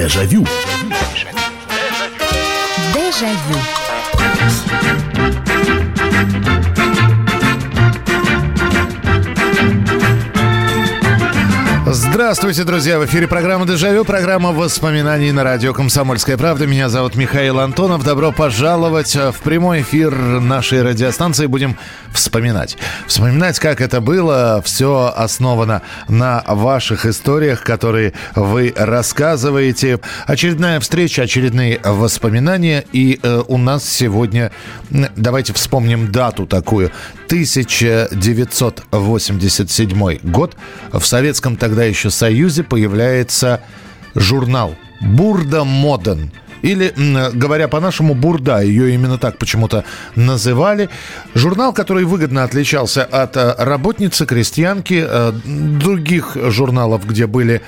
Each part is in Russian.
Дежавю. Дежавю. Здравствуйте, друзья! В эфире программа «Дежавю», программа воспоминаний на радио «Комсомольская правда». Меня зовут Михаил Антонов. Добро пожаловать в прямой эфир нашей радиостанции. Будем вспоминать. Вспоминать, как это было. Все основано на ваших историях, которые вы рассказываете. Очередная встреча, очередные воспоминания. И э, у нас сегодня, давайте вспомним дату такую. 1987 год. В советском тогда еще Союзе появляется журнал «Бурда Моден». Или, говоря по-нашему, бурда. Ее именно так почему-то называли. Журнал, который выгодно отличался от э, работницы, крестьянки, э, других журналов, где были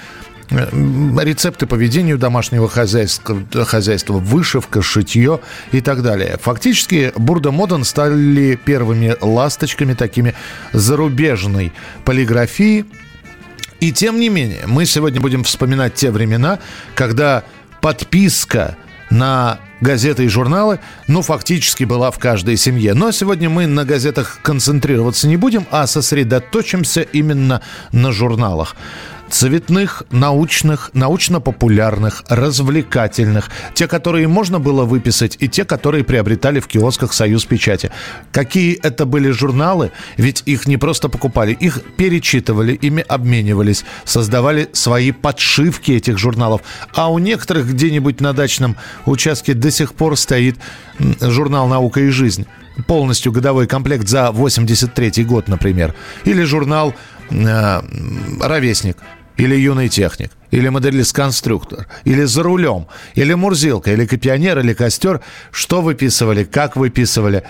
рецепты по ведению домашнего хозяйства, хозяйства, вышивка, шитье и так далее. Фактически Бурда Моден стали первыми ласточками такими зарубежной полиграфии. И тем не менее, мы сегодня будем вспоминать те времена, когда подписка на газеты и журналы, ну, фактически была в каждой семье. Но сегодня мы на газетах концентрироваться не будем, а сосредоточимся именно на журналах цветных, научных, научно-популярных, развлекательных. Те, которые можно было выписать, и те, которые приобретали в киосках «Союз печати». Какие это были журналы? Ведь их не просто покупали, их перечитывали, ими обменивались, создавали свои подшивки этих журналов. А у некоторых где-нибудь на дачном участке до сих пор стоит журнал «Наука и жизнь» полностью годовой комплект за 83 год, например. Или журнал э, «Ровесник» или юный техник, или моделист-конструктор, или за рулем, или мурзилка, или копионер, или костер, что выписывали, как выписывали.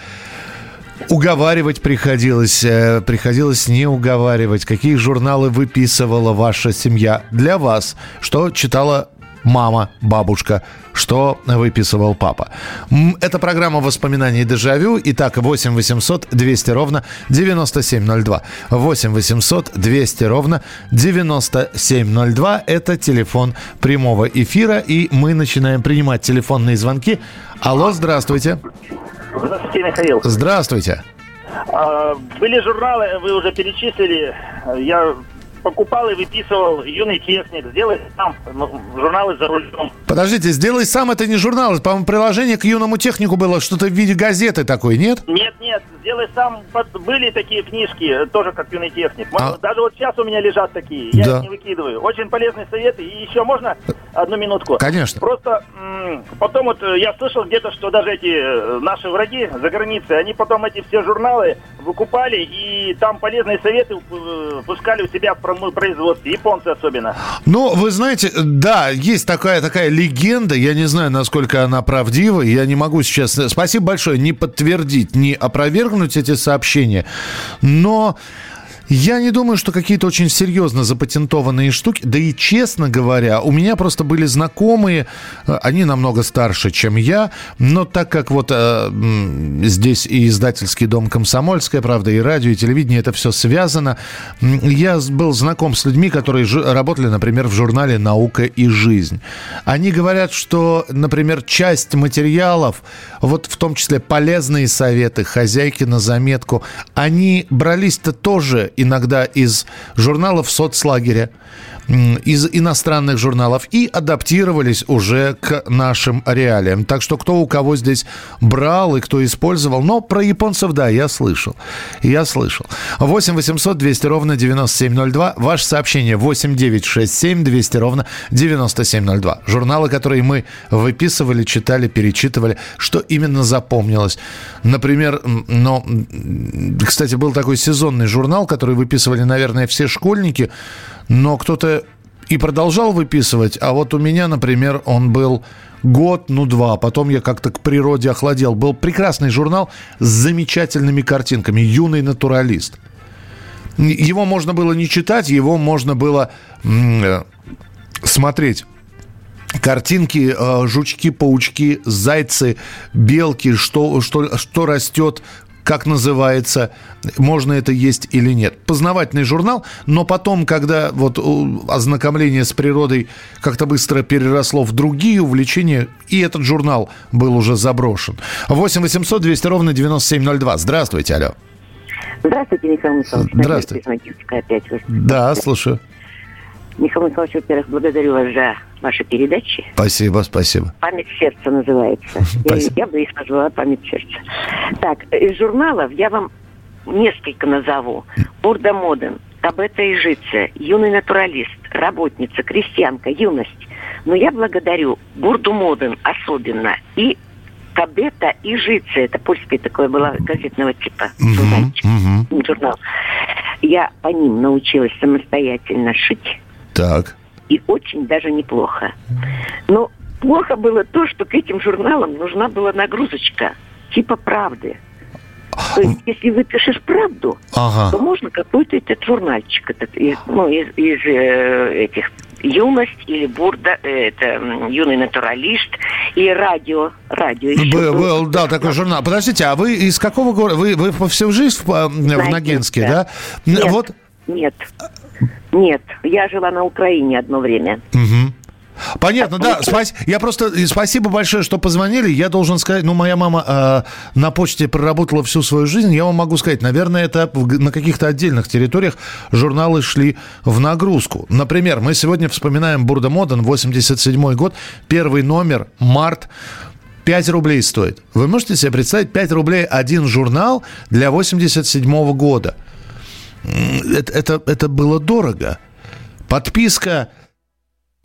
Уговаривать приходилось, э, приходилось не уговаривать. Какие журналы выписывала ваша семья для вас? Что читала мама, бабушка, что выписывал папа. Это программа воспоминаний «Дежавю». Итак, 8 800 200 ровно 9702. 8 800 200 ровно 9702. Это телефон прямого эфира. И мы начинаем принимать телефонные звонки. Алло, здравствуйте. Здравствуйте, Михаил. Здравствуйте. А, были журналы, вы уже перечислили. Я покупал и выписывал юный техник, сделай сам ну, журналы за рулем. Подождите, сделай сам это не журнал, по-моему, приложение к юному технику было что-то в виде газеты такой, нет? Нет, нет, сделай сам. Были такие книжки, тоже как юный техник. А... Даже вот сейчас у меня лежат такие, я да. их не выкидываю. Очень полезные советы. И еще можно одну минутку? Конечно. Просто потом вот э, я слышал где-то, что даже эти э, наши враги за границей, они потом эти все журналы выкупали и там полезные советы э, пускали у себя в производстве, японцы особенно. Ну, вы знаете, да, есть такая, такая легенда, я не знаю, насколько она правдива, я не могу сейчас, спасибо большое, не подтвердить, не опровергнуть эти сообщения, но я не думаю, что какие-то очень серьезно запатентованные штуки. Да и честно говоря, у меня просто были знакомые, э, они намного старше, чем я, но так как вот э, здесь и издательский дом «Комсомольская правда», и радио, и телевидение, это все связано, я был знаком с людьми, которые работали, например, в журнале «Наука и жизнь». Они говорят, что, например, часть материалов, вот в том числе полезные советы, хозяйки на заметку, они брались-то тоже иногда из журналов соцлагеря, из иностранных журналов и адаптировались уже к нашим реалиям. Так что кто у кого здесь брал и кто использовал. Но про японцев, да, я слышал. Я слышал. 8 800 200 ровно 9702. Ваше сообщение 8 9 6 7 200 ровно 9702. Журналы, которые мы выписывали, читали, перечитывали. Что именно запомнилось? Например, но, кстати, был такой сезонный журнал, который выписывали, наверное, все школьники но кто-то и продолжал выписывать, а вот у меня, например, он был год, ну два, потом я как-то к природе охладел. Был прекрасный журнал с замечательными картинками «Юный натуралист». Его можно было не читать, его можно было э, смотреть картинки, э, жучки, паучки, зайцы, белки, что, что, что растет как называется, можно это есть или нет. Познавательный журнал, но потом, когда вот ознакомление с природой как-то быстро переросло в другие увлечения, и этот журнал был уже заброшен. 8 800 200 ровно 9702. Здравствуйте, алло. Здравствуйте, Михаил Михайлович. Здравствуйте. Опять. Да, слушаю. Михаил Михайлович, во-первых, благодарю вас за ваши передачи. Спасибо, спасибо. «Память сердца» называется. Спасибо. Я, я бы их назвала «Память сердца». Так, из журналов я вам несколько назову. «Бурда Моден», «Табета и Жице», «Юный натуралист», «Работница», «Крестьянка», «Юность». Но я благодарю Бурду Моден особенно и Табета и Жице. Это польское такое было газетного типа мгм. журнал. Я по ним научилась самостоятельно шить Так. и очень даже неплохо. Но плохо было то, что к этим журналам нужна была нагрузочка, типа правды. То есть, если вы пишешь правду, то Ага. можно какой-то этот журнальчик, этот, из, ну, из, из, э, этих юность или бурда, э, это юный натуралист и радио, радио. еще Был, был, да, такой журнал. Подождите, а вы из какого города? Вы, вы по всю жизнь в, э, в Ногинске, да? Нет. Вот. Нет, нет, я жила на Украине одно время. Мгм. Понятно, да. спас- Я просто и спасибо большое, что позвонили. Я должен сказать, ну, моя мама э, на почте проработала всю свою жизнь. Я вам могу сказать, наверное, это на каких-то отдельных территориях журналы шли в нагрузку. Например, мы сегодня вспоминаем Бурда Моден, 87 год, первый номер, март. 5 рублей стоит. Вы можете себе представить, 5 рублей один журнал для 87 года. Это, это, это было дорого. Подписка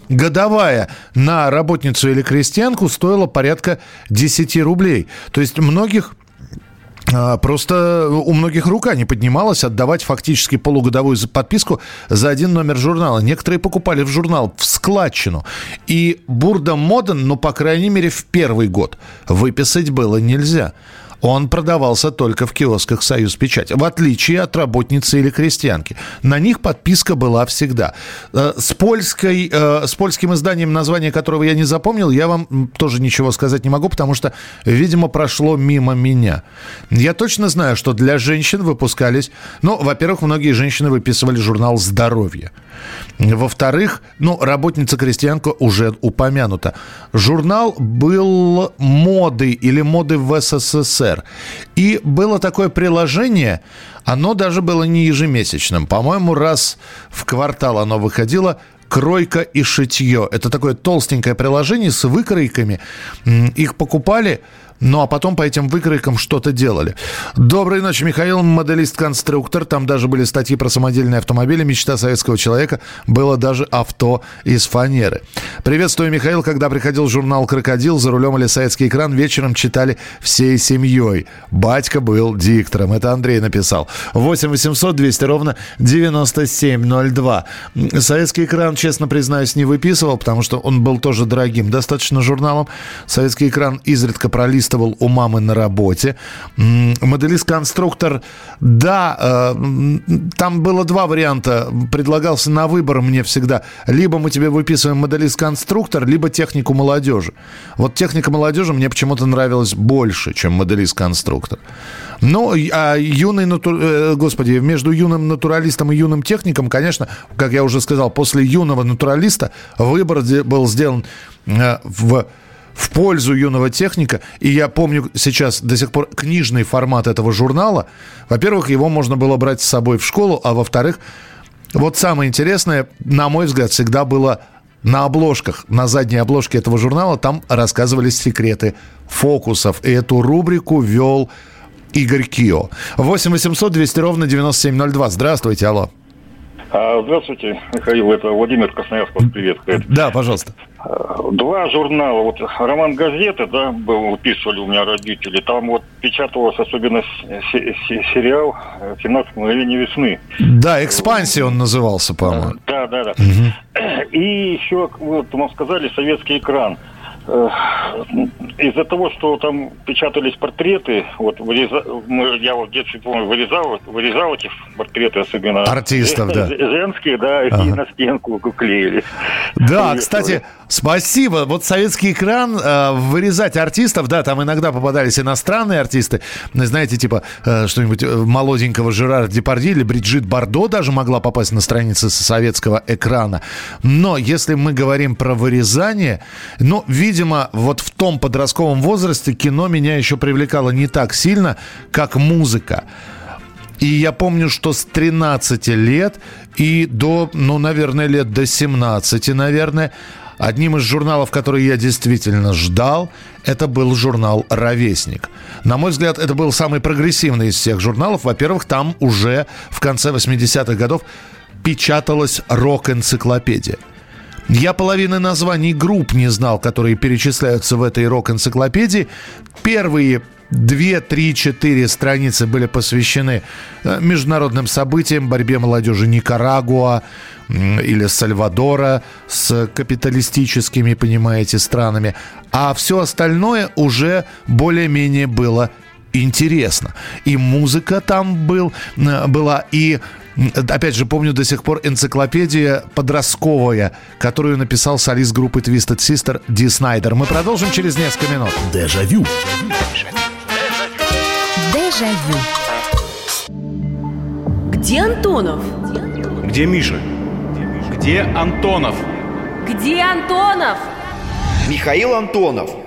годовая на работницу или крестьянку стоила порядка 10 рублей. То есть многих а, Просто у многих рука не поднималась отдавать фактически полугодовую подписку за один номер журнала. Некоторые покупали в журнал в складчину. И Бурда Моден, ну, по крайней мере, в первый год выписать было нельзя. Он продавался только в киосках «Союз Печать», в отличие от работницы или крестьянки. На них подписка была всегда. Э, С, польской, э, с польским изданием, название которого я не запомнил, я вам тоже ничего сказать не могу, потому что, видимо, прошло мимо меня. Я точно знаю, что для женщин выпускались... Ну, во-первых, многие женщины выписывали журнал «Здоровье». Во-вторых, ну, работница-крестьянка уже упомянута. Журнал был моды или моды в СССР. И было такое приложение, оно даже было не ежемесячным. По-моему, раз в квартал оно выходило кройка и шитье. Это такое толстенькое приложение с выкройками. Их покупали, ну а потом по этим выкройкам что-то делали. Доброй ночи, Михаил, моделист-конструктор. Там даже были статьи про самодельные автомобили. Мечта советского человека. Было даже авто из фанеры. Приветствую, Михаил. Когда приходил журнал «Крокодил», за рулем или советский экран, вечером читали всей семьей. Батька был диктором. Это Андрей написал. 8 800 200 ровно 9702. Советский экран, честно признаюсь, не выписывал, потому что он был тоже дорогим. Достаточно журналом. Советский экран изредка пролистывал у мамы на работе. Моделист-конструктор, да, э, там было два варианта. Предлагался на выбор мне всегда. Либо мы тебе выписываем моделист-конструктор, либо технику молодежи. Вот техника молодежи мне почему-то нравилась больше, чем моделист-конструктор. Ну, а юный, нату- э, господи, между юным натуралистом и юным техником, конечно, как я уже сказал, после юного натуралиста выбор был сделан э, в в пользу юного техника. И я помню сейчас до сих пор книжный формат этого журнала. Во-первых, его можно было брать с собой в школу, а во-вторых, вот самое интересное, на мой взгляд, всегда было на обложках, на задней обложке этого журнала, там рассказывались секреты фокусов. И эту рубрику вел Игорь Кио. 8 800 200 ровно 9702. Здравствуйте, алло. А, Здравствуйте, Михаил, это Владимир Красноярск вас приветствует. Да, пожалуйста. А, Два журнала, вот роман газеты, да, был, выписывали у меня родители, там вот печатался особенно сериал «17 мгновений весны». Да, экспансия он назывался, по-моему. Да, да, да. И еще, вот вам сказали, советский экран. Э, из-за того, что там печатались портреты, вот выреза, мы, я вот в детстве помню, вырезал, вырезал эти портреты, особенно артистов, да, женские, да, ага. и на стенку клеили. Да, кстати, спасибо. Вот советский экран э, вырезать артистов, да, там иногда попадались иностранные артисты, знаете, типа э, что-нибудь молоденького Жерара Депарди или Бриджит Бардо даже могла попасть на страницы советского экрана. Но если мы говорим про вырезание, ну, видимо видимо, вот в том подростковом возрасте кино меня еще привлекало не так сильно, как музыка. И я помню, что с 13 лет и до, ну, наверное, лет до 17, наверное, Одним из журналов, который я действительно ждал, это был журнал «Ровесник». На мой взгляд, это был самый прогрессивный из всех журналов. Во-первых, там уже в конце 80-х годов печаталась рок-энциклопедия. Я половины названий групп не знал, которые перечисляются в этой рок-энциклопедии. Первые Две, три, четыре страницы были посвящены э, международным событиям, борьбе молодежи Никарагуа или Сальвадора с капиталистическими, понимаете, странами. А все остальное уже более-менее было интересно. И музыка там был, э, была, и Опять же, помню до сих пор энциклопедия подростковая, которую написал солист группы Twisted Sister Ди Снайдер. Мы продолжим через несколько минут. Дежавю. Дежавю. Где Антонов? Где Миша? Где Антонов? Где Антонов? Михаил Антонов –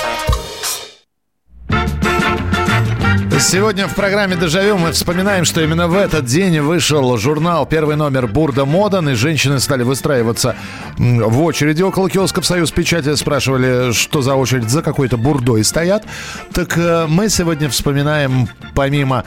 Сегодня в программе «Дежавю» мы вспоминаем, что именно в этот день вышел журнал «Первый номер Бурда Модан», и женщины стали выстраиваться в очереди около киосков «Союз Печати». Спрашивали, что за очередь за какой-то бурдой стоят. Так э, мы сегодня вспоминаем, помимо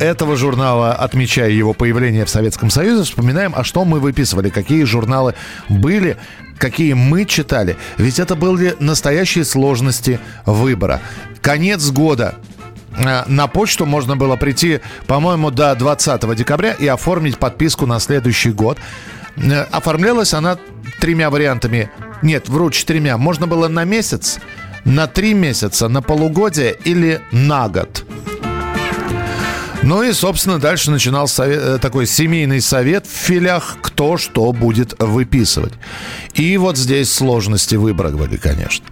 этого журнала, отмечая его появление в Советском Союзе, вспоминаем, а что мы выписывали, какие журналы были, какие мы читали. Ведь это были настоящие сложности выбора. Конец года на почту можно было прийти, по-моему, до 20 декабря и оформить подписку на следующий год. Э, оформлялась она тремя вариантами. Нет, вру, четырьмя. Можно было на месяц, на три месяца, на полугодие или на год. Ну и, собственно, дальше начинался совет, э, такой семейный совет в филях, кто что будет выписывать. И вот здесь сложности выбора были, конечно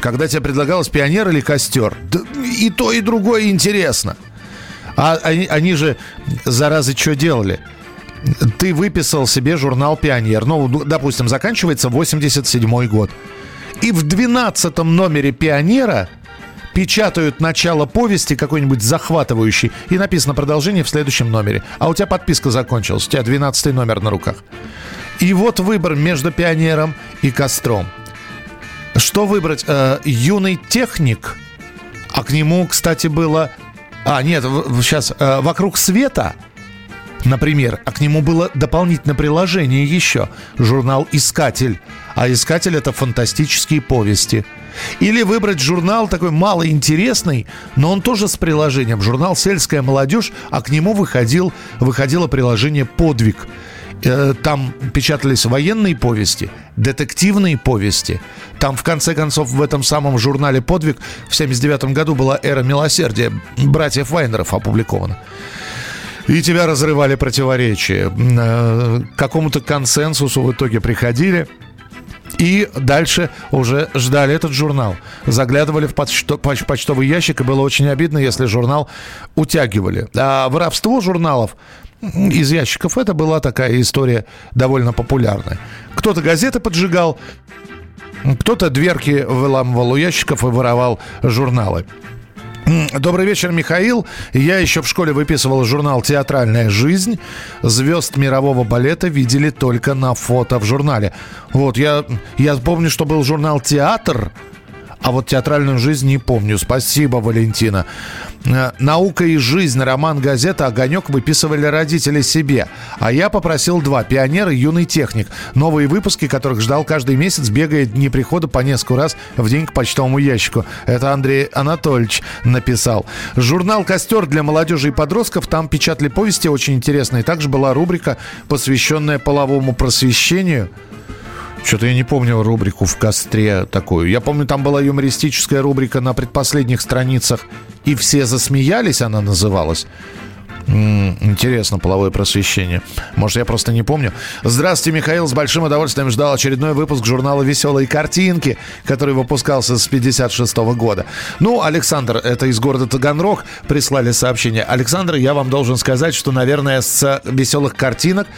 когда тебе предлагалось пионер или костер. Да и то, и другое интересно. А они, они же, заразы, что делали? Ты выписал себе журнал «Пионер». Ну, допустим, заканчивается 87 год. И в 12 номере «Пионера» печатают начало повести какой-нибудь захватывающий, и написано продолжение в следующем номере. А у тебя подписка закончилась, у тебя 12 номер на руках. И вот выбор между «Пионером» и «Костром». Что выбрать? Э, юный техник, а к нему, кстати, было... А, нет, сейчас э, «Вокруг света», например, а к нему было дополнительное приложение еще. Журнал «Искатель». А «Искатель» — это фантастические повести. Или выбрать журнал такой малоинтересный, но он тоже с приложением. Журнал «Сельская молодежь», а к нему выходил, выходило приложение «Подвиг». Э, там печатались военные повести, детективные повести. Там, в конце концов, в этом самом журнале «Подвиг» в 79 году была «Эра милосердия» братьев Вайнеров опубликована. И тебя разрывали противоречия. Э, к какому-то консенсусу в итоге приходили. И дальше уже ждали этот журнал. Заглядывали в почто, почтовый ящик, и было очень обидно, если журнал утягивали. А воровство журналов из ящиков. Это была такая история довольно популярная. Кто-то газеты поджигал, кто-то дверки выламывал у ящиков и воровал журналы. Добрый вечер, Михаил. Я еще в школе выписывал журнал «Театральная жизнь». Звезд мирового балета видели только на фото в журнале. Вот, я, я помню, что был журнал «Театр», а вот театральную жизнь не помню. Спасибо, Валентина. Э, «Наука и жизнь» роман газета «Огонек» выписывали родители себе. А я попросил два «Пионер» и «Юный техник». Новые выпуски, которых ждал каждый месяц, бегая дни прихода по несколько раз в день к почтовому ящику. Это Андрей Анатольевич написал. Журнал «Костер» для молодежи и подростков. Там печатали повести очень интересные. Также была рубрика, посвященная половому просвещению. Что-то я не помню рубрику в костре такую. Я помню, там была юмористическая рубрика на предпоследних страницах. И все засмеялись, она называлась. Интересно, половое просвещение. Может, я просто не помню. Здравствуйте, Михаил. С большим удовольствием ждал очередной выпуск журнала «Веселые картинки», который выпускался с 56 года. Ну, Александр, это из города Таганрог, прислали сообщение. Александр, я вам должен сказать, что, наверное, с «Веселых картинок»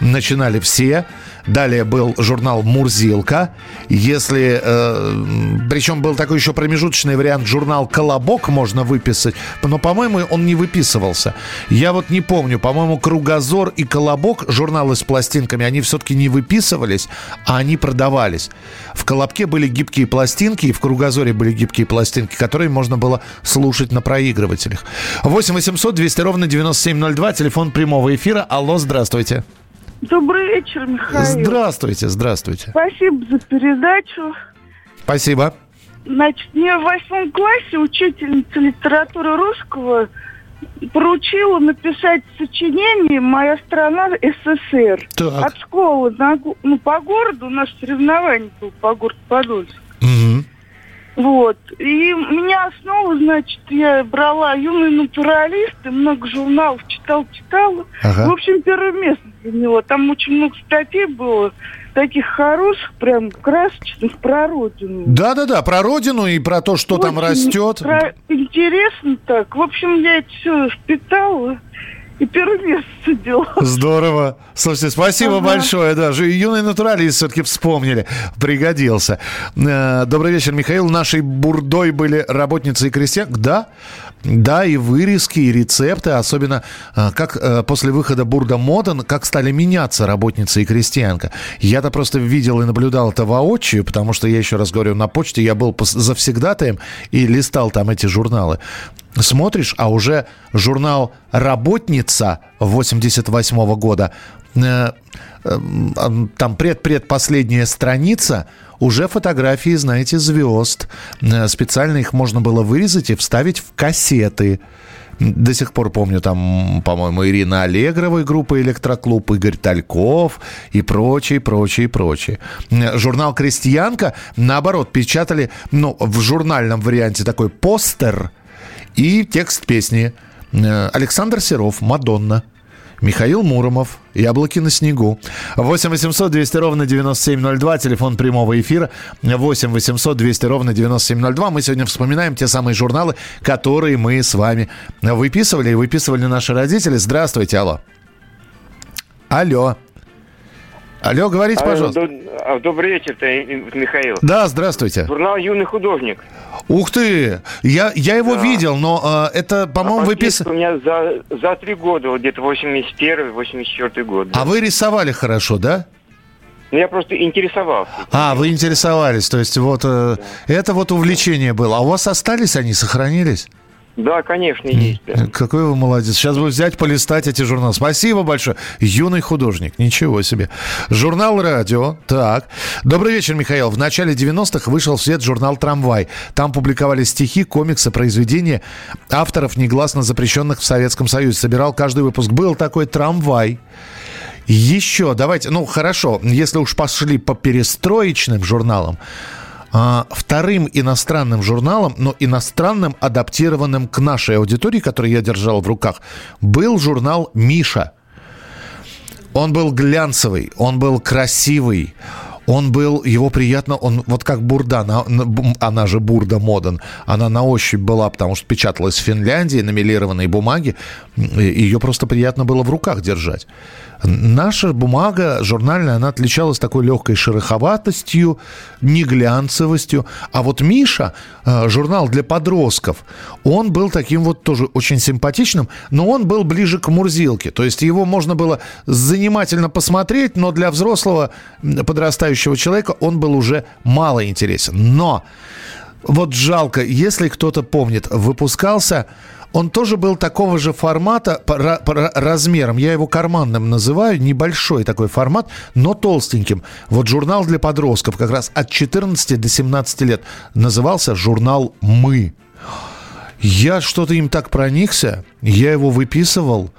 начинали все. Далее был журнал «Мурзилка». Если... э, причем был такой еще промежуточный вариант журнал «Колобок» можно выписать. Но, по-моему, он не выписывался. Я вот не помню. По-моему, «Кругозор» и «Колобок», журналы с пластинками, они все-таки не выписывались, а они продавались. В «Колобке» были гибкие пластинки, и в «Кругозоре» были гибкие пластинки, которые можно было слушать на проигрывателях. 8 800 200 ровно 9702, телефон прямого эфира. Алло, здравствуйте. Добрый вечер, Михаил. Здравствуйте, здравствуйте. Спасибо за передачу. Спасибо. Значит, мне в восьмом классе учительница литературы русского поручила написать сочинение «Моя страна СССР». Так. От школы на ну, по городу, у нас соревнование было по городу Подольск. Мгм. Вот. И меня основа, значит, я брала юный натуралист, и много журналов читал, читала. Ага. В общем, первое место для него. Там очень много статей было, таких хороших, прям красочных, про родину. Да-да-да, про родину и про то, что там Очень растет. про- Интересно так. В общем, я это все впитала и первое место сидела. Здорово. Слушайте, спасибо Ага. большое. Да, же юный натуралист все-таки вспомнили. Пригодился. Э, Добрый вечер, Михаил. Нашей бурдой были работницы и крестьян. Да, да, и вырезки, и рецепты, особенно э, как э, после выхода Бурда Моден, как стали меняться работница и крестьянка. Я-то просто видел и наблюдал это воочию, потому что я еще раз говорю, на почте я был завсегдатаем и листал там эти журналы. Смотришь, а уже журнал «Работница» 88 года, э, э, там предпредпоследняя страница, уже фотографии, знаете, звезд. Э, Специально их можно было вырезать и вставить в кассеты. До сих пор помню там, по-моему, Ирина Аллегрова, группа «Электроклуб», Игорь Тальков и прочие, прочие, прочие. Э, Журнал «Крестьянка», наоборот, печатали, ну, в журнальном варианте такой постер и текст песни. Э, Александр Серов, «Мадонна». Михаил Муромов, «Яблоки на снегу». 8 800 200 ровно 9702, телефон прямого эфира. 8 800 200 ровно 9702. Мы сегодня вспоминаем те самые журналы, которые мы с вами выписывали и выписывали наши родители. Здравствуйте, алло. Алло. Алло, говорите, пожалуйста. А, Добрый вечер, Михаил. Да, здравствуйте. Журнал «Юный художник». Ух ты! Я, я его видел, но э, это, по-моему, а выпис... подписка у меня за, за три года, вот где-то 81-84 год. А вы рисовали хорошо, да? Ну, я просто интересовался. А, вы интересовались, то есть вот э, это вот увлечение было. А у вас остались они, сохранились? Да, конечно, есть. Какой вы молодец. Сейчас бы взять, полистать эти журналы. Спасибо большое. Юный художник. Ничего себе. Журнал «Радио». Так. Добрый вечер, Михаил. В начале 90-х вышел в свет журнал «Трамвай». Там публиковались стихи, комиксы, произведения авторов, негласно запрещенных в Советском Союзе. Собирал каждый выпуск. Был такой «Трамвай». Еще, давайте, ну хорошо, если уж пошли по перестроечным журналам, вторым иностранным журналом, но иностранным, адаптированным к нашей аудитории, который я держал в руках, был журнал «Миша». Он был глянцевый, он был красивый, он был, его приятно, он вот как Бурда, она, она же Бурда Моден, она на ощупь была, потому что печаталась в Финляндии на мелированной бумаге, ее просто приятно было в руках держать. Наша бумага журнальная, она отличалась такой легкой шероховатостью, не глянцевостью. А вот Миша, э, журнал для подростков, он был таким вот тоже очень симпатичным, но он был ближе к Мурзилке. То есть его можно было занимательно посмотреть, но для взрослого м, подрастающего человека он был уже мало интересен. Но вот жалко, если кто-то помнит, выпускался он тоже был такого же формата по, по размерам. Я его карманным называю. Небольшой такой формат, но толстеньким. Вот журнал для подростков как раз от 14 до 17 лет. Назывался журнал «Мы». Я что-то им так проникся. Я его выписывал.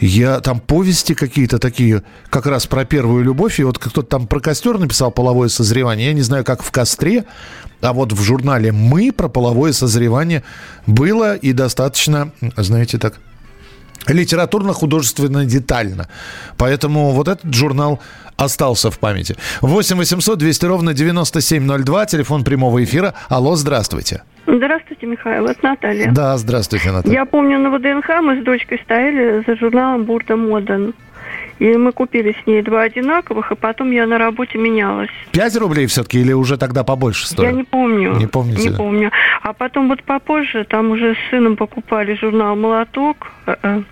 Я там повести какие-то такие, как раз про первую любовь. И вот кто-то там про костер написал половое созревание. Я не знаю, как в костре, а вот в журнале «Мы» про половое созревание было и достаточно, знаете, так литературно-художественно детально. Поэтому вот этот журнал остался в памяти. 8 800 200 ровно 9702, телефон прямого эфира. Алло, здравствуйте. Здравствуйте, Михаил, это Наталья. Да, здравствуйте, Наталья. Я помню, на ВДНХ мы с дочкой стояли за журналом «Бурда Моден». И мы купили с ней два одинаковых, а потом я на работе менялась. Пять рублей все-таки или уже тогда побольше стоит? Я не помню. Не помните? Не помню. А потом вот попозже там уже с сыном покупали журнал «Молоток», э -э,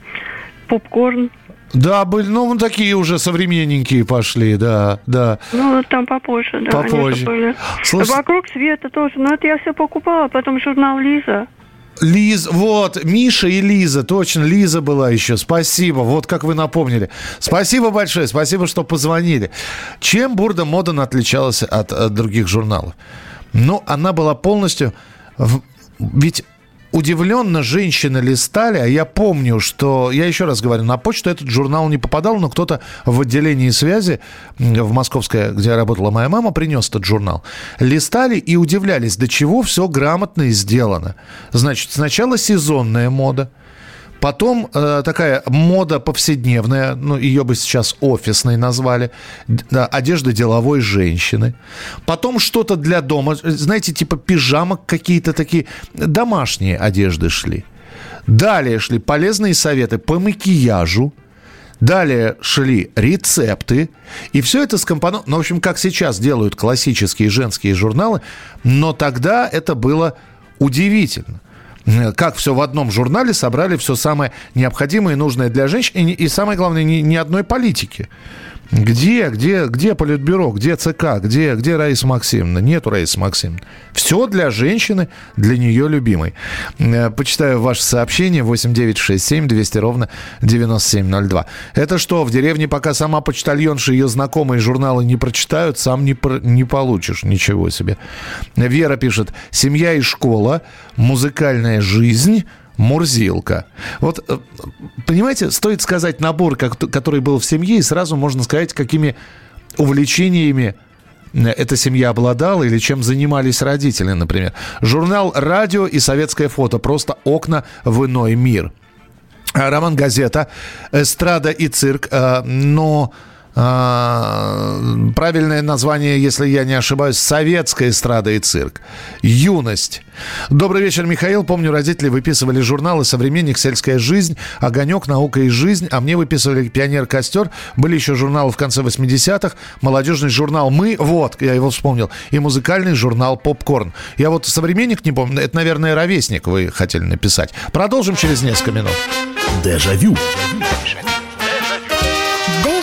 «Попкорн». Да, были, ну, такие уже современненькие пошли, да, да. Ну, там попозже, да. Попозже. Были. Слушай... Вокруг света тоже. Но это я все покупала, потом журнал «Лиза». Лиз, вот, Миша и Лиза, точно, Лиза была еще, спасибо, вот как вы напомнили. Спасибо большое, спасибо, что позвонили. Чем Бурда Моден отличалась от, от других журналов? Ну, она была полностью... Ведь удивленно женщины листали, а я помню, что, я еще раз говорю, на почту этот журнал не попадал, но кто-то в отделении связи в Московской, где работала моя мама, принес этот журнал. Листали и удивлялись, до чего все грамотно и сделано. Значит, сначала сезонная мода – Потом э, такая мода повседневная, ну, ее бы сейчас офисной назвали, да, одежда деловой женщины. Потом что-то для дома, знаете, типа пижамок какие-то такие, домашние одежды шли. Далее шли полезные советы по макияжу. Далее шли рецепты. И все это скомпоновано. Ну, в общем, как сейчас делают классические женские журналы. Но тогда это было удивительно как все в одном журнале собрали все самое необходимое и нужное для женщин, и, и самое главное, ни, ни одной политики. Где, где, где Политбюро, где ЦК, где, где Раиса Максимовна? Нету Раисы Максимовны. Все для женщины, для нее любимой. Э, почитаю ваше сообщение 8967 200 ровно 9702. Это что, в деревне пока сама почтальонша ее знакомые журналы не прочитают, сам не, не получишь. Ничего себе. Вера пишет, семья и школа, музыкальная жизнь – Мурзилка. Вот, э, понимаете, стоит сказать набор, который был в семье, и сразу можно сказать, какими увлечениями э, эта семья обладала или чем занимались родители, например. Журнал «Радио» и советское фото. Просто окна в иной мир. Роман «Газета», «Эстрада» и «Цирк». Э, но а, правильное название, если я не ошибаюсь, «Советская эстрада и цирк». «Юность». Добрый вечер, Михаил. Помню, родители выписывали журналы «Современник», «Сельская жизнь», «Огонек», «Наука и жизнь», а мне выписывали «Пионер», «Костер». Были еще журналы в конце 80-х, молодежный журнал «Мы», вот, я его вспомнил, и музыкальный журнал «Попкорн». Я вот «Современник» не помню, это, наверное, «Ровесник» вы хотели написать. Продолжим через несколько минут. Дежавю. Дежавю.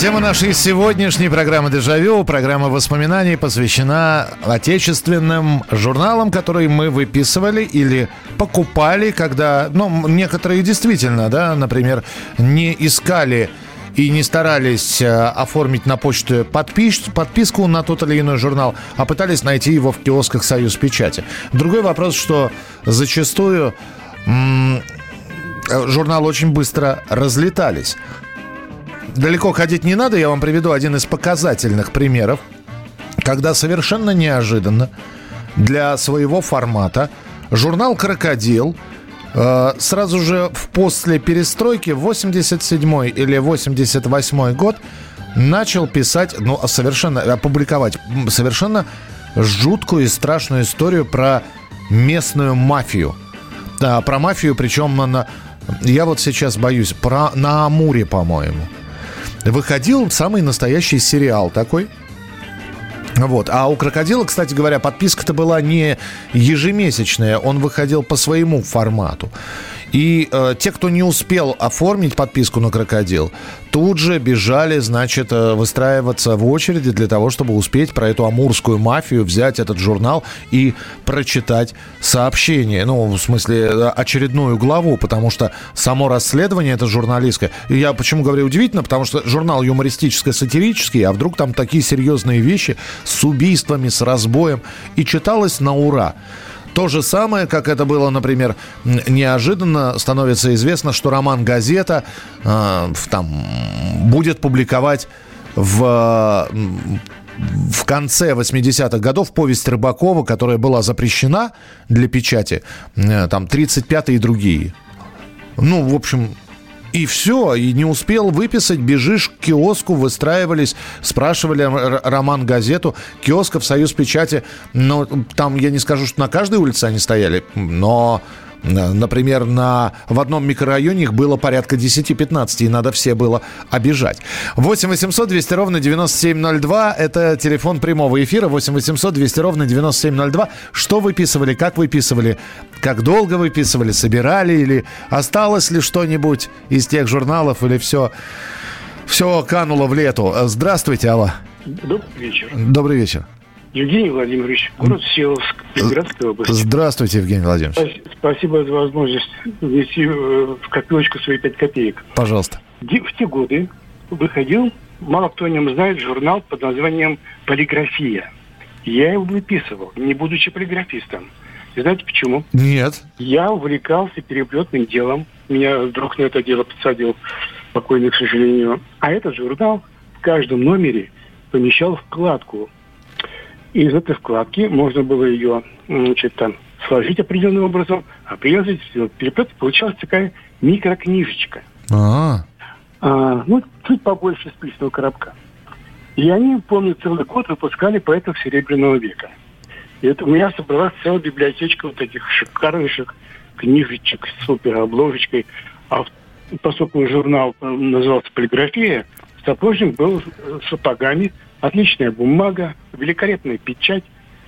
Тема нашей сегодняшней программы «Дежавю», программа воспоминаний, посвящена отечественным журналам, которые мы выписывали или покупали, когда, ну, некоторые действительно, да, например, не искали и не старались э, оформить на почту подпис, подписку на тот или иной журнал, а пытались найти его в киосках «Союз Печати». Другой вопрос, что зачастую м- журналы очень быстро разлетались далеко ходить не надо. Я вам приведу один из показательных примеров, когда совершенно неожиданно для своего формата журнал «Крокодил» э, сразу же в после перестройки 87 или 88 год начал писать, ну, совершенно, опубликовать совершенно жуткую и страшную историю про местную мафию. Да, про мафию, причем на, я вот сейчас боюсь, про, на Амуре, по-моему. Выходил самый настоящий сериал такой – вот. А у крокодила, кстати говоря, подписка-то была не ежемесячная, он выходил по своему формату. И э, те, кто не успел оформить подписку на крокодил, тут же бежали, значит, э, выстраиваться в очереди для того, чтобы успеть про эту амурскую мафию взять этот журнал и прочитать сообщение. Ну, в смысле, э, очередную главу, потому что само расследование это журналистское. И я почему говорю удивительно, потому что журнал юмористическо-сатирический, а вдруг там такие серьезные вещи с убийствами, с разбоем. И читалось на ура. То же самое, как это было, например, неожиданно становится известно, что роман «Газета» э, там, будет публиковать в в конце 80-х годов повесть Рыбакова, которая была запрещена для печати, там 35-е и другие. Ну, в общем, и все, и не успел выписать, бежишь к киоску, выстраивались, спрашивали роман газету, киосков Союз печати, но там я не скажу, что на каждой улице они стояли, но Например, на, в одном микрорайоне их было порядка 10-15, и надо все было обижать. 8 800 200 ровно 9702. Это телефон прямого эфира. 8 800 200 ровно 9702. Что выписывали, как выписывали, как долго выписывали, собирали или осталось ли что-нибудь из тех журналов или все, все кануло в лету. Здравствуйте, Алла. Добрый вечер. Добрый вечер. Евгений Владимирович, город Силовск, Ленинградская область. Здравствуйте, Евгений Владимирович. Спасибо за возможность внести э, в копилочку свои пять копеек. Пожалуйста. В те годы выходил, мало кто о нем знает, журнал под названием «Полиграфия». Я его выписывал, не будучи полиграфистом. И знаете почему? Нет. Я увлекался переплетным делом. Меня друг на это дело подсадил, покойный, к сожалению. А этот журнал в каждом номере помещал вкладку и из этой вкладки можно было ее значит, там, сложить определенным образом, а привязать, сделать переплет, получалась такая микрокнижечка. А-а-а. А, ну, чуть побольше списанного коробка. И они, помню, целый год выпускали поэтов Серебряного века. И это у меня собралась целая библиотечка вот этих шикарнейших книжечек с суперобложечкой. А поскольку журнал э, назывался «Полиграфия», сапожник был с сапогами отличная бумага, великолепная печать.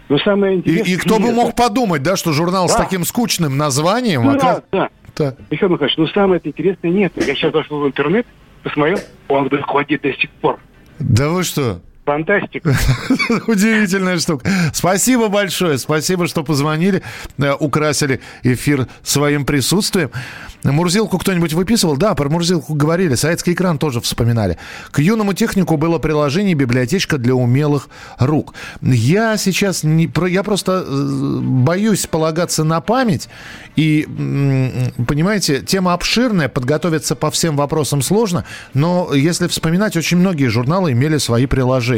Но самое интересное... И, и кто бы мог подумать, да, что журнал да. с таким скучным названием... Ну, да, да. да. Михаил Михайлович, ну самое интересное нет. Я сейчас зашел в интернет, посмотрел, он выходит до сих пор. Да вы что? Фантастика. Удивительная штука. Спасибо большое. Спасибо, что позвонили, э, украсили эфир своим присутствием. Мурзилку кто-нибудь выписывал? Да, про Мурзилку говорили. Советский экран тоже вспоминали. К юному технику было приложение «Библиотечка для умелых рук». Я сейчас не... Я просто э, боюсь полагаться на память. И, понимаете, тема обширная, подготовиться по всем вопросам сложно. Но если вспоминать, очень многие журналы имели свои приложения.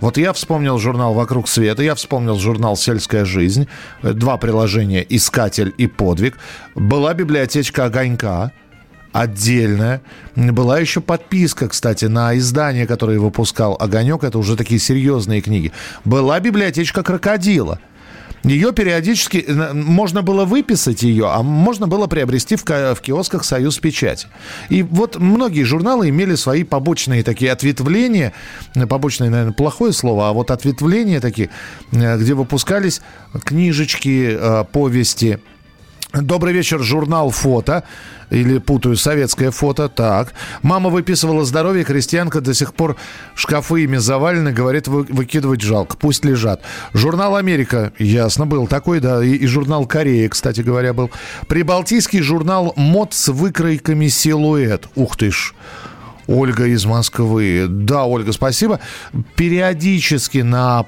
Вот я вспомнил журнал «Вокруг света», я вспомнил журнал «Сельская жизнь». Два приложения «Искатель» и «Подвиг». Была библиотечка «Огонь огонька отдельная. Была еще подписка, кстати, на издание, которое выпускал «Огонек». Это уже такие серьезные книги. Была библиотечка «Крокодила». Ее периодически можно было выписать ее, а можно было приобрести в, в киосках «Союз печати». И вот многие журналы имели свои побочные такие ответвления, побочные, наверное, плохое слово, а вот ответвления такие, э, где выпускались книжечки, э, повести – Добрый вечер, журнал «Фото». Или путаю, советское фото. Так. Мама выписывала здоровье, крестьянка до сих пор шкафы ими завалены, говорит, вы, выкидывать жалко, пусть лежат. Журнал «Америка», ясно, был такой, да, и, и журнал «Корея», кстати говоря, был. Прибалтийский журнал «Мод» с выкройками «Силуэт». Ух ты ж. Ольга из Москвы. Да, Ольга, спасибо. Периодически на,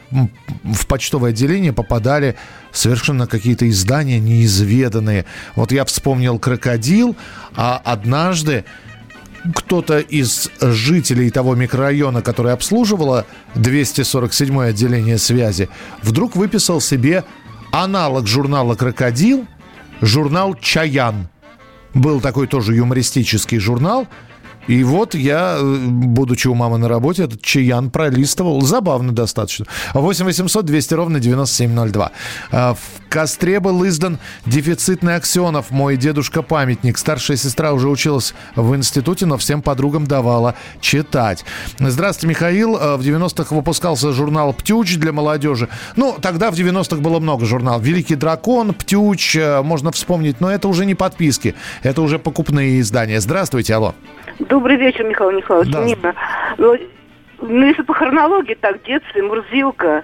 в почтовое отделение попадали совершенно какие-то издания неизведанные. Вот я вспомнил «Крокодил», а однажды кто-то из жителей того микрорайона, который обслуживало 247 отделение связи, вдруг выписал себе аналог журнала «Крокодил», журнал «Чаян». Был такой тоже юмористический журнал – И вот я, э, будучи у мамы на работе, этот чаян пролистывал. Забавно достаточно. 8 800 200 ровно 9702. А, В Костре был издан дефицитный Аксенов, мой дедушка памятник. Старшая сестра уже училась в институте, но всем подругам давала читать. Здравствуйте, Михаил. А, В 90-х выпускался журнал «Птюч» для молодежи. Ну, тогда в 90-х было много журналов. «Великий дракон», «Птюч», э, можно вспомнить, но это уже не подписки, это уже покупные издания. Здравствуйте, алло. Добрый вечер, Михаил Михайлович. Да. Нина. Ну, ну, если по хронологии, так, в детстве, Мурзилка.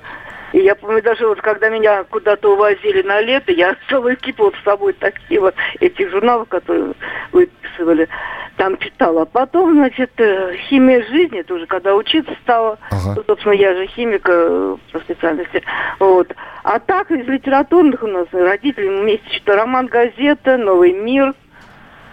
И я помню, даже вот когда меня куда-то увозили на лето, я целый кип вот с собой такие вот этих журналов, которые выписывали, там читала. А потом, значит, э, химия жизни, это уже когда учиться стала. Ну, собственно, я же химик э, по специальности. Вот. А так, из литературных у нас родители вместе читали роман «Газета», «Новый мир»,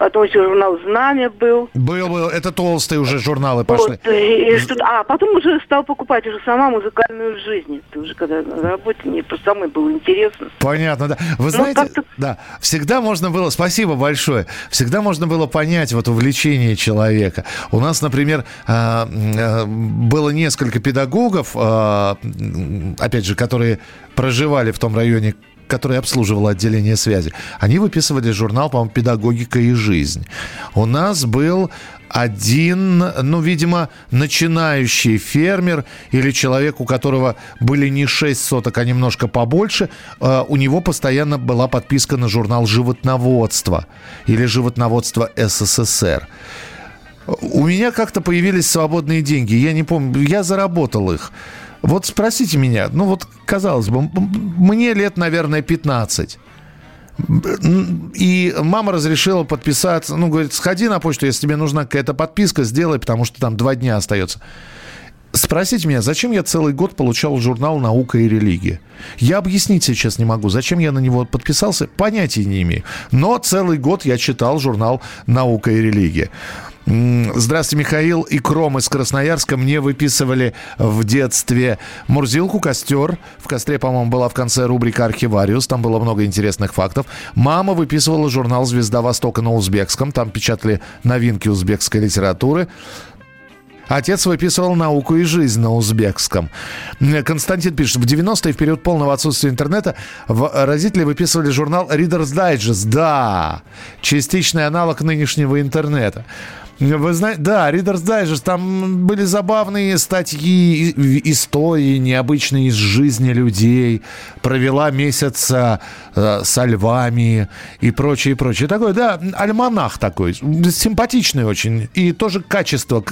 потом еще журнал «Знамя» был. Был, был. Это толстые уже журналы пошли. Вот, и- и что- а потом уже стал покупать уже сама музыкальную жизнь. Это уже когда на работе мне просто самой было интересно. Понятно, да. Вы Ну, знаете, да, всегда можно было, спасибо большое, всегда можно было понять вот увлечение человека. У нас, например, а, а, было несколько педагогов, а, опять же, которые проживали в том районе, который обслуживал отделение связи. Они выписывали журнал, по-моему, «Педагогика и жизнь». У нас был один, ну, видимо, начинающий фермер или человек, у которого были не 6 соток, а немножко побольше, э, у него постоянно была подписка на журнал «Животноводство» или «Животноводство СССР». У меня как-то появились свободные деньги. Я не помню, я заработал их. Вот спросите меня, ну вот, казалось бы, мне лет, наверное, 15. И мама разрешила подписаться. Ну, говорит, сходи на почту, если тебе нужна какая-то подписка, сделай, потому что там два дня остается. Спросите меня, зачем я целый год получал журнал «Наука и религия»? Я объяснить сейчас не могу. Зачем я на него подписался, понятия не имею. Но целый год я читал журнал «Наука и религия». Здравствуйте, Михаил и Кром из Красноярска. Мне выписывали в детстве Мурзилку, костер. В костре, по-моему, была в конце рубрика «Архивариус». Там было много интересных фактов. Мама выписывала журнал «Звезда Востока» на узбекском. Там печатали новинки узбекской литературы. Отец выписывал науку и жизнь на узбекском. Константин пишет, в 90-е, в период полного отсутствия интернета, в- родители выписывали журнал Reader's Digest. Да, частичный аналог нынешнего интернета. Вы знаете, да, Reader's Digest, там были забавные статьи, истории необычные из жизни людей. Провела месяц э, э, со львами и прочее, прочее. Такой, да, альманах такой, симпатичный очень. И тоже качество,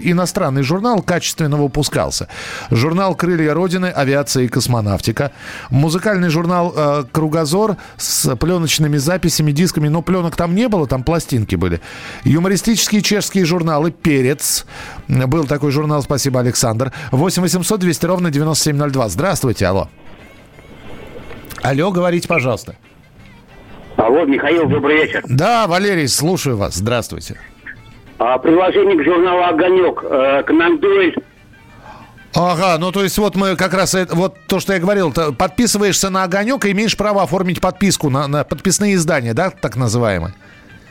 иностранный журнал качественно выпускался. Журнал «Крылья Родины», «Авиация и космонавтика». Музыкальный журнал э, «Кругозор» с пленочными записями, дисками. Но пленок там не было, там пластинки были. Юмористические чешские журналы «Перец». Был такой журнал, спасибо, Александр. 8 800 200 ровно 9702. Здравствуйте, алло. Алло, говорите, пожалуйста. Алло, Михаил, добрый вечер. Да, Валерий, слушаю вас. Здравствуйте. А, приложение к журналу «Огонек». Э, Конан Дойль. Ага, ну то есть вот мы как раз вот то, что я говорил, подписываешься на огонек и имеешь право оформить подписку на, на подписные издания, да, так называемые.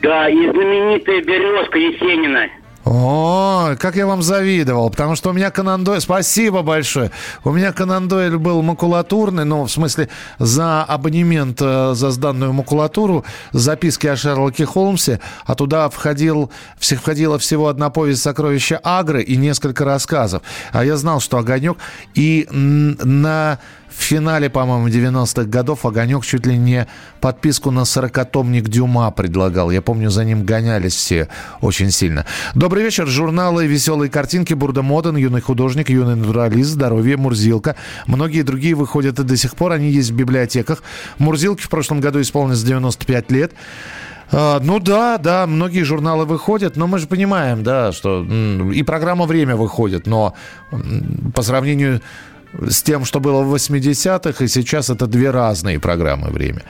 Да, и знаменитая «Березка» Есенина. О, как я вам завидовал, потому что у меня Дойль... Спасибо большое. У меня Конан Дойль был макулатурный, ну, в смысле, за абонемент э, за сданную макулатуру, записки о Шерлоке Холмсе, а туда входил, все- входила всего одна повесть «Сокровища Агры» и несколько рассказов. А я знал, что «Огонек» и на... В финале, по-моему, 90-х годов Огонек чуть ли не подписку на сорокатомник Дюма предлагал. Я помню, за ним гонялись все очень сильно. Добрый вечер. Журналы «Веселые картинки», «Бурда Моден», «Юный художник», «Юный натуралист», «Здоровье», «Мурзилка». Многие другие выходят и до сих пор. Они есть в библиотеках. Мурзилке в прошлом году исполнилось 95 лет. А, Ну да, да, многие журналы выходят, но мы же понимаем, да, что и программа «Время» выходит, но по сравнению с тем, что было в 80-х, и сейчас это две разные программы «Время».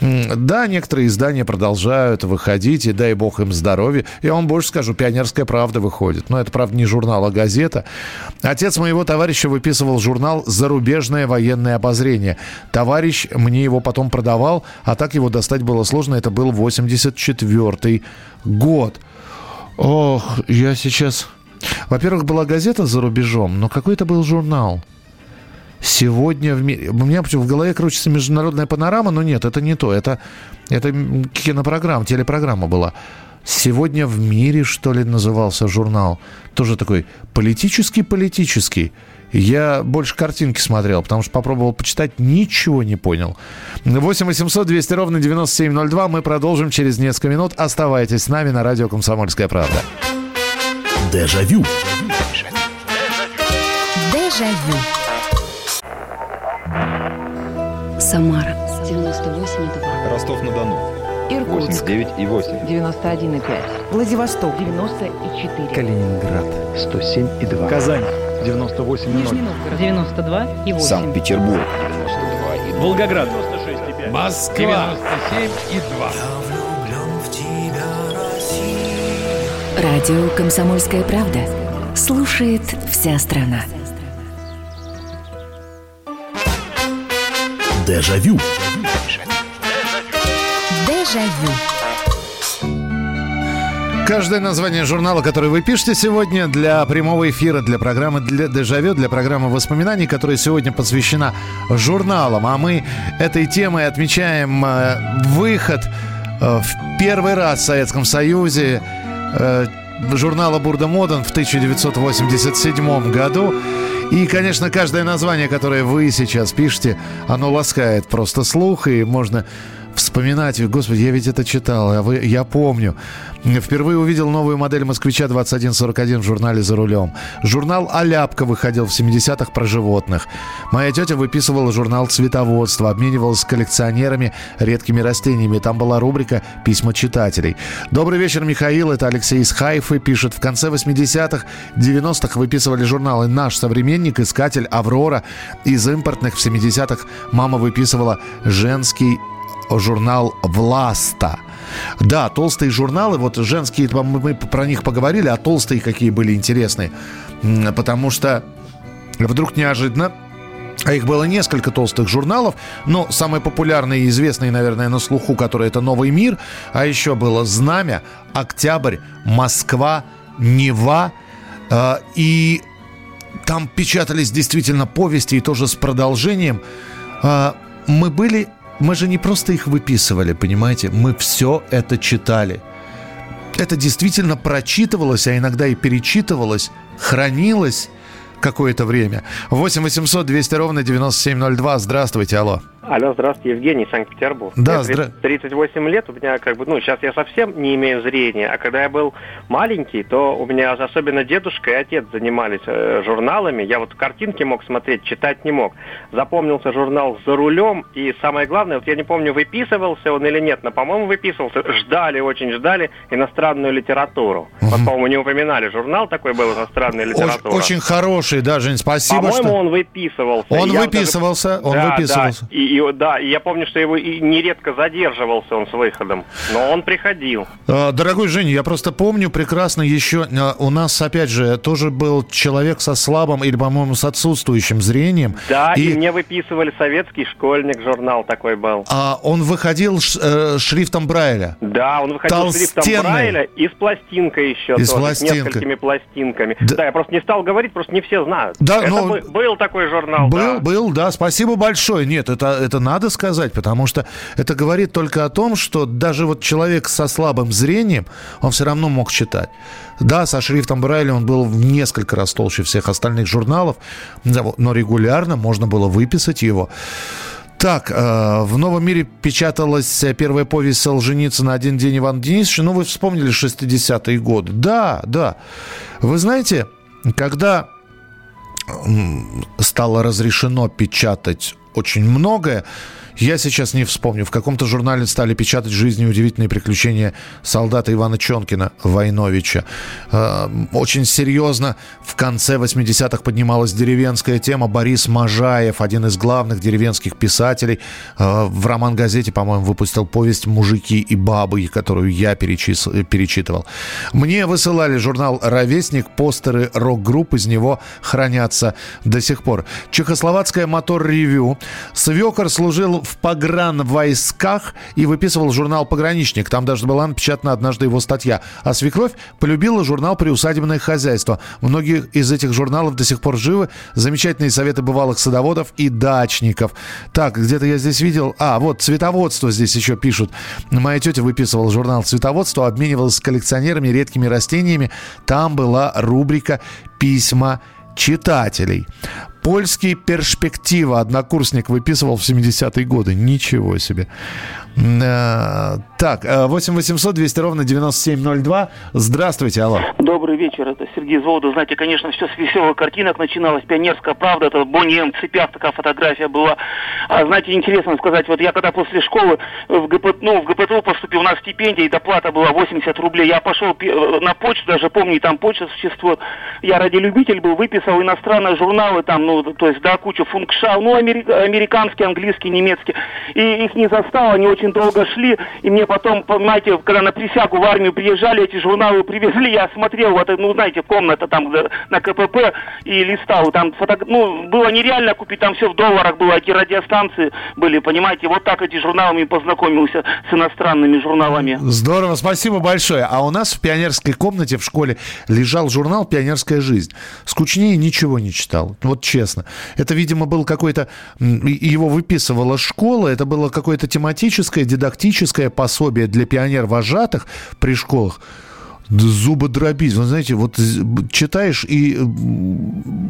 Да, некоторые издания продолжают выходить, и дай бог им здоровья. Я вам больше скажу, «Пионерская правда» выходит. Но это, правда, не журнал, а газета. Отец моего товарища выписывал журнал «Зарубежное военное обозрение». Товарищ мне его потом продавал, а так его достать было сложно. Это был 84 год. Ох, я сейчас... Во-первых, была газета за рубежом, но какой-то был журнал. Сегодня в мире... У меня в голове крутится международная панорама, но нет, это не то. Это, это кинопрограмма, телепрограмма была. Сегодня в мире, что ли, назывался журнал. Тоже такой политический-политический. Я больше картинки смотрел, потому что попробовал почитать, ничего не понял. 8 800 200 ровно 9702. Мы продолжим через несколько минут. Оставайтесь с нами на радио «Комсомольская правда». Дежавю. Дежавю. Самара 98,2. Ростов-на-Дону. Иркутск 89,8. 91,5. Владивосток 94. Калининград 107,2. Казань 98,0. Нижний Новгород 92,8. Санкт-Петербург. 92,2. Волгоград 96,5. Москва 97,2. Радио «Комсомольская правда». Слушает вся страна. Дежавю. Дежавю. Каждое название журнала, который вы пишете сегодня для прямого эфира, для программы для «Дежавю», для программы воспоминаний, которая сегодня посвящена журналам. А мы этой темой отмечаем э, выход э, в первый раз в Советском Союзе э, журнала «Бурда Моден» в 1987 году. И, конечно, каждое название, которое вы сейчас пишете, оно ласкает просто слух, и можно вспоминать, господи, я ведь это читал, а вы, я помню. Впервые увидел новую модель «Москвича 2141» в журнале «За рулем». Журнал «Аляпка» выходил в 70-х про животных. Моя тетя выписывала журнал «Цветоводство», обменивалась с коллекционерами редкими растениями. Там была рубрика «Письма читателей». Добрый вечер, Михаил. Это Алексей из Хайфы. Пишет, в конце 80-х, 90-х выписывали журналы «Наш современник», «Искатель», «Аврора». Из импортных в 70-х мама выписывала женский журнал «Власта». Да, толстые журналы, вот женские, мы про них поговорили, а толстые какие были интересные. Потому что вдруг неожиданно а их было несколько толстых журналов, но самый популярный и известный, наверное, на слуху, который это «Новый мир», а еще было «Знамя», «Октябрь», «Москва», «Нева». Э, и там печатались действительно повести, и тоже с продолжением. Э, мы были мы же не просто их выписывали, понимаете? Мы все это читали. Это действительно прочитывалось, а иногда и перечитывалось, хранилось какое-то время. 8 800 200 ровно 9702. Здравствуйте, алло. Алло, здравствуйте, Евгений, Санкт-Петербург. Да, здравствуйте. 38 лет, у меня как бы, ну, сейчас я совсем не имею зрения, а когда я был маленький, то у меня особенно дедушка и отец занимались э, журналами. Я вот картинки мог смотреть, читать не мог. Запомнился журнал «За рулем», и самое главное, вот я не помню, выписывался он или нет, но, по-моему, выписывался. Ждали, очень ждали иностранную литературу. Угу. Вот, по-моему, не упоминали. Журнал такой был «Иностранная литература». Очень, очень хороший, да, Жень, спасибо. По-моему, что... он выписывался. Он выписывался, даже... он да, выписывался. Да. И, и, да, и я помню, что его и нередко задерживался он с выходом, но он приходил. А, дорогой Женя, я просто помню прекрасно еще, а, у нас, опять же, тоже был человек со слабым или, по-моему, с отсутствующим зрением. Да, и, и мне выписывали советский школьник, журнал такой был. А он выходил э, шрифтом Брайля? Да, он выходил шрифтом Брайля и с пластинкой еще. И с тоже, пластинкой. С несколькими пластинками. Да. да, я просто не стал говорить, просто не все знают. Да, это но... был такой журнал. Был, да. был, да, спасибо большое. Нет, это, это надо сказать, потому что это говорит только о том, что даже вот человек со слабым зрением, он все равно мог читать. Да, со шрифтом Брайля он был в несколько раз толще всех остальных журналов, но регулярно можно было выписать его. Так, э, в «Новом мире» печаталась первая повесть Солженицына «Один день Иван Денисовича». Ну, вы вспомнили 60-е годы. Да, да. Вы знаете, когда стало разрешено печатать очень многое, я сейчас не вспомню. В каком-то журнале стали печатать «Жизнь и удивительные приключения солдата Ивана Чонкина, Войновича». Э, очень серьезно в конце 80-х поднималась деревенская тема. Борис Можаев, один из главных деревенских писателей, э, в роман-газете, по-моему, выпустил повесть «Мужики и бабы», которую я перечис... перечитывал. Мне высылали журнал «Ровесник», постеры рок-групп из него хранятся до сих пор. Чехословацкая «Мотор-ревю» Свекор служил в погранвойсках и выписывал журнал «Пограничник». Там даже была напечатана однажды его статья. А свекровь полюбила журнал «Приусадебное хозяйство». Многие из этих журналов до сих пор живы. Замечательные советы бывалых садоводов и дачников. Так, где-то я здесь видел... А, вот, цветоводство здесь еще пишут. Моя тетя выписывала журнал «Цветоводство», обменивалась с коллекционерами редкими растениями. Там была рубрика «Письма читателей». Польский перспектива однокурсник выписывал в 70-е годы. Ничего себе. Э, Так, э, 8 800 200 ровно 9702. Здравствуйте, алло. Добрый вечер, это Сергей Зволодов. Знаете, конечно, все с веселых картинок начиналось. Пионерская правда, это Бонни М. в цепях такая фотография была. А знаете, интересно сказать, вот я когда после школы в, ГП, ну, в ГПТУ поступил, у нас стипендия и доплата была 80 рублей. Я пошел э, на почту, даже помню, там почта существует. Я радиолюбитель был, выписал иностранные журналы, там, ну, то есть, да, кучу функшал, ну, амери- американский, английский, немецкий. И их не застал, они очень долго шли, и мне потом, понимаете, когда на присягу в армию приезжали, эти журналы привезли, я смотрел, вот, ну, знаете, комната там на КПП и листал, там, фото... ну, было нереально купить, там все в долларах было, эти радиостанции были, понимаете, вот так эти журналами познакомился с иностранными журналами. Здорово, спасибо большое. А у нас в пионерской комнате в школе лежал журнал «Пионерская жизнь». Скучнее ничего не читал, вот честно. Это, видимо, был какой-то... Его выписывала школа, это было какое-то тематическое, дидактическое пособие для пионер-вожатых при школах. Да Зубы дробить. Вы знаете, вот читаешь и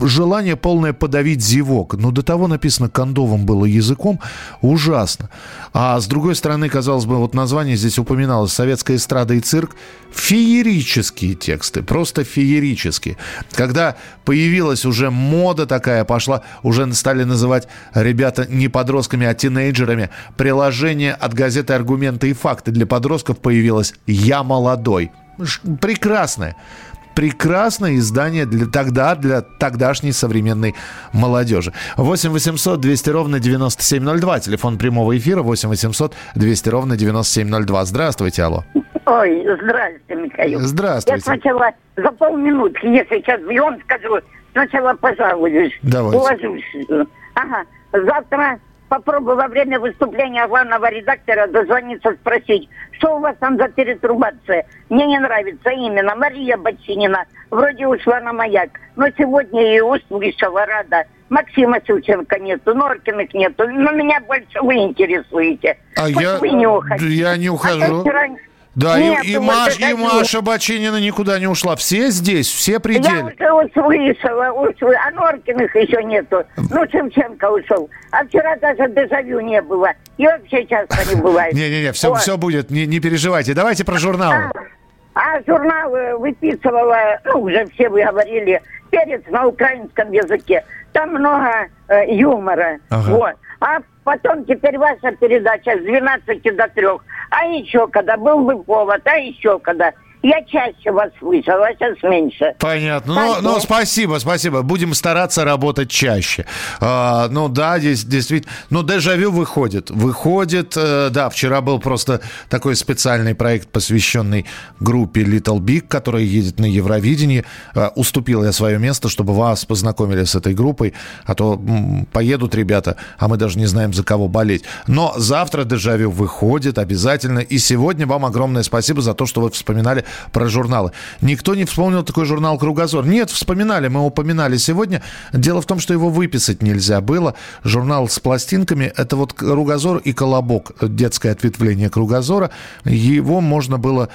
желание полное подавить зевок. Но до того написано кондовым было языком. Ужасно. А с другой стороны, казалось бы, вот название здесь упоминалось «Советская эстрада и цирк». Феерические тексты, просто феерические. Когда появилась уже мода такая, пошла, уже стали называть ребята не подростками, а тинейджерами. Приложение от газеты «Аргументы и факты» для подростков появилось «Я молодой». Прекрасное. Прекрасное издание для тогда, для тогдашней современной молодежи. 8 800 200 ровно 9702. Телефон прямого эфира 8 800 200 ровно 9702. Здравствуйте, алло. Ой, здравствуйте, Михаил. Здравствуйте. Я сначала за полминутки, если сейчас бьем, скажу, сначала пожалуюсь. Давайте. Уложусь. Ага. Завтра попробую во время выступления главного редактора дозвониться, спросить, что у вас там за перетрубация. Мне не нравится именно Мария Бочинина. Вроде ушла на маяк. Но сегодня ее услышала, рада. Максима Шевченко нету, Норкиных нету. Но меня больше вы интересуете. А Хоть я, вы не уходите. я не А ухожу. вчера- Да, Нет, и, и, Маш- и. Маша Бочинина никуда не ушла. Все здесь, все Я пределы. уже услышала, услышала. А Норкиных еще нету. Ну, Шевченко ушел. А вчера даже дежавю не было. И вообще часто не бывает. Не-не-не, все, Вот. все будет, не, не переживайте. Давайте про журнал. А журнал э, выписывала, ну, уже все вы говорили, перец на украинском языке. Там много э, юмора. Ага. Вот. А потом теперь ваша передача с 12 до 3. А еще когда был бы повод, а еще когда. Я чаще вас слышала, а сейчас меньше. Понятно. Ну, Спасибо. ну, спасибо, спасибо. Будем стараться работать чаще. А, ну да, здесь действительно. Ну, дежавю выходит. Выходит. э, да, вчера был просто такой специальный проект, посвященный группе Little Big, которая едет на Евровидении. А, уступил я свое место, чтобы вас познакомили с этой группой. А то поедут ребята, а мы даже не знаем, за кого болеть. Но завтра дежавю выходит обязательно. И сегодня вам огромное спасибо за то, что вы вспоминали про журналы. Никто не вспомнил такой журнал «Кругозор». Нет, вспоминали, мы упоминали сегодня. Дело в том, что его выписать нельзя было. Журнал с пластинками – это вот «Кругозор» и «Колобок», детское ответвление «Кругозора». Его можно было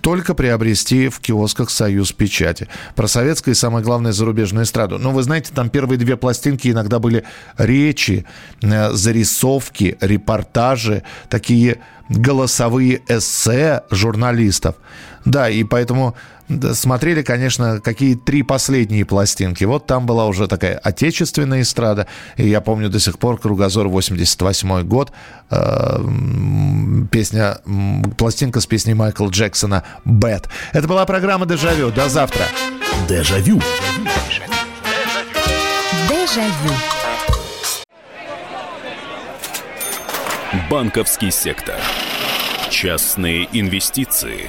только приобрести в киосках «Союз Печати». Про советскую и, самое главное, зарубежную эстраду. Но вы знаете, там первые две пластинки иногда были речи, э, зарисовки, репортажи, такие голосовые эссе журналистов. Да, и поэтому смотрели, конечно, какие три последние пластинки. Вот там была уже такая отечественная эстрада. И я помню до сих пор «Кругозор» 88 год. э, песня, пластинка с песней Майкла Джексона «Бэт». Это была программа «Дежавю». До завтра. Дежавю. Дежавю. Банковский сектор. Частные инвестиции.